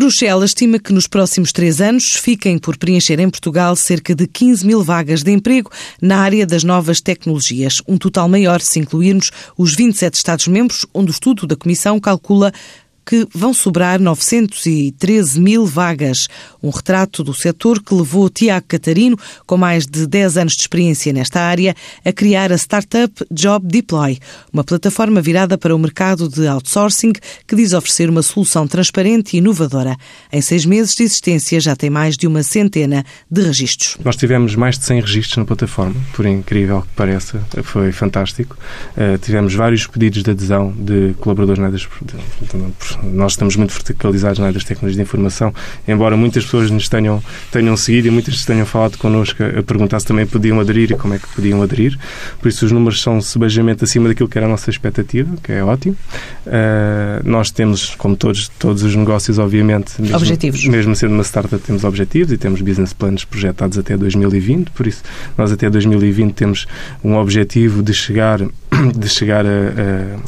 Bruxelas estima que nos próximos três anos fiquem por preencher em Portugal cerca de 15 mil vagas de emprego na área das novas tecnologias, um total maior se incluirmos os 27 Estados-membros, onde o estudo da Comissão calcula que vão sobrar 913 mil vagas. Um retrato do setor que levou Tiago Catarino, com mais de 10 anos de experiência nesta área, a criar a startup Job Deploy, uma plataforma virada para o mercado de outsourcing que diz oferecer uma solução transparente e inovadora. Em seis meses de existência já tem mais de uma centena de registros. Nós tivemos mais de 100 registros na plataforma, por incrível que pareça, foi fantástico. Uh, tivemos vários pedidos de adesão de colaboradores na nós estamos muito verticalizados na área das tecnologias de informação, embora muitas pessoas nos tenham, tenham seguido e muitas tenham falado connosco a perguntar se também podiam aderir e como é que podiam aderir. Por isso, os números são sebejamente acima daquilo que era a nossa expectativa, que é ótimo. Uh, nós temos, como todos, todos os negócios, obviamente, mesmo, objetivos. mesmo sendo uma startup, temos objetivos e temos business plans projetados até 2020. Por isso, nós até 2020 temos um objetivo de chegar de chegar a,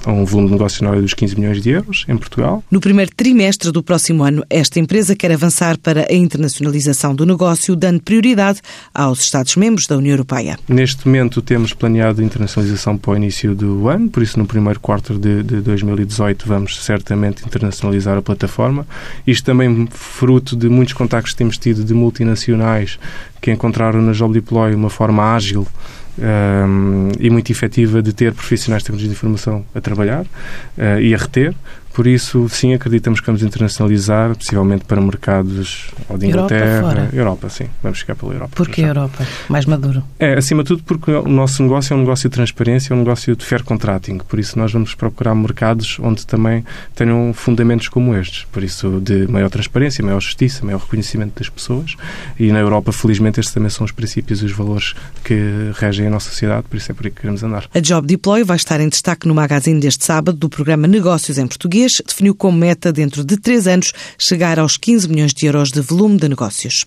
a, a, um volume de negócio na dos 15 milhões de euros em Portugal. No primeiro trimestre do próximo ano, esta empresa quer avançar para a internacionalização do negócio, dando prioridade aos Estados-membros da União Europeia. Neste momento temos planeado a internacionalização para o início do ano, por isso no primeiro quarto de, de 2018 vamos certamente internacionalizar a plataforma. Isto também fruto de muitos contactos que temos tido de multinacionais que encontraram na Job Deploy uma forma ágil um, e muito efetiva de ter profissionais de tecnologia de informação a trabalhar uh, e a reter. Por isso, sim, acreditamos que vamos internacionalizar, possivelmente para mercados ou de Inglaterra. Europa, Europa, sim. Vamos ficar pela Europa. Porquê Europa? Mais maduro? É, acima de tudo porque o nosso negócio é um negócio de transparência, é um negócio de fair contracting. Por isso, nós vamos procurar mercados onde também tenham fundamentos como estes. Por isso, de maior transparência, maior justiça, maior reconhecimento das pessoas. E na Europa, felizmente, estes também são os princípios e os valores que regem a nossa sociedade. Por isso, é por aí que queremos andar. A Job Deploy vai estar em destaque no magazine deste sábado do programa Negócios em Português definiu como meta, dentro de três anos, chegar aos 15 milhões de euros de volume de negócios.